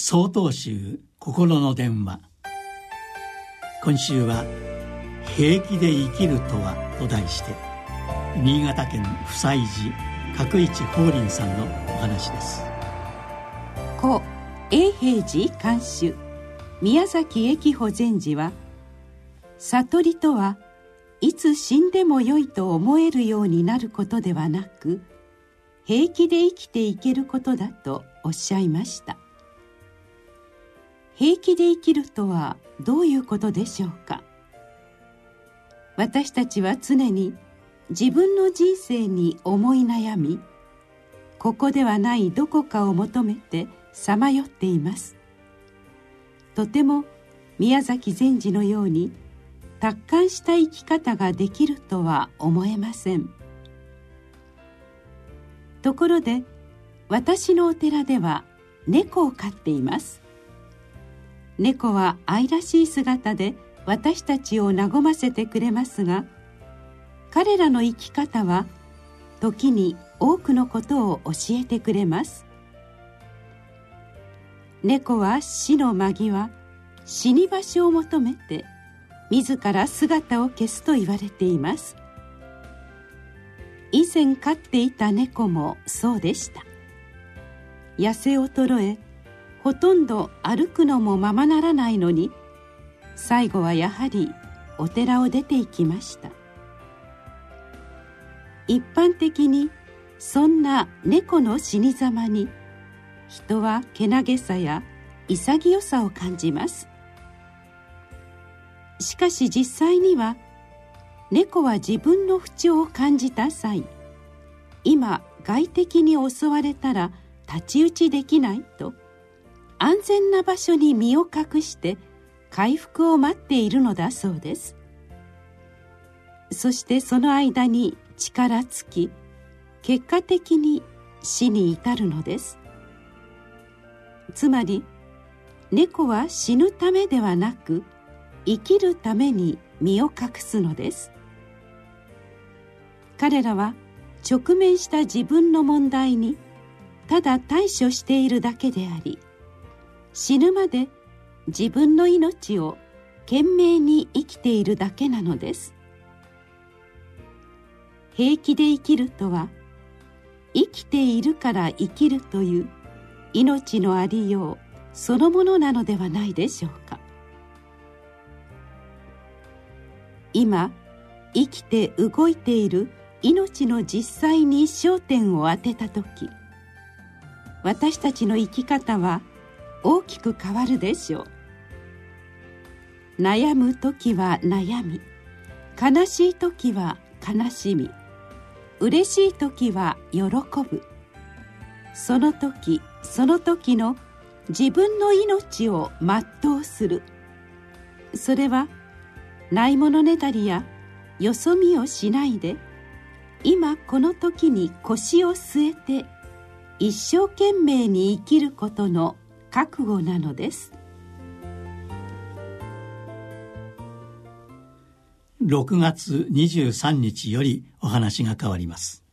総統集心の電話。今週は「平気で生きるとは」と題して新潟県夫妻寺角一法輪さんのお話です。故永平寺監修宮崎駅保禅寺は悟りとはいつ死んでもよいと思えるようになることではなく平気で生きていけることだとおっしゃいました。平気で生きるとはどういうことでしょうか？私たちは常に自分の人生に思い悩みここではないどこかを求めてさまよっています。とても宮崎禅師のように達観した生き方ができるとは思えません。ところで私のお寺では猫を飼っています。猫は愛らしい姿で私たちを和ませてくれますが彼らの生き方は時に多くのことを教えてくれます。猫は死の間際死に場所を求めて自ら姿を消すと言われています。以前飼っていた猫もそうでした。痩せ衰えほとんど歩くのもままならないのに最後はやはりお寺を出て行きました。一般的にそんな猫の死にざまに人はけなげさや潔さを感じます。しかし実際には猫は自分の不調を感じた際今外敵に襲われたら太刀打ちできないと。安全な場所に身を隠して回復を待っているのだそうです。そしてその間に力尽き結果的に死に至るのです。つまり猫は死ぬためではなく生きるために身を隠すのです。彼らは直面した自分の問題にただ対処しているだけであり死ぬまで自分の命を懸命に生きているだけなのです。平気で生きるとは生きているから生きるという命のありようそのものなのではないでしょうか。今生きて動いている命の実際に焦点を当てた時私たちの生き方は大きく変わるでしょう。悩む時は悩み悲しい時は悲しみ嬉しい時は喜ぶ。その時その時の自分の命を全うする。それはないものねだりやよそ見をしないで今この時に腰を据えて一生懸命に生きることの覚悟なのです。6月23日よりお話が変わります。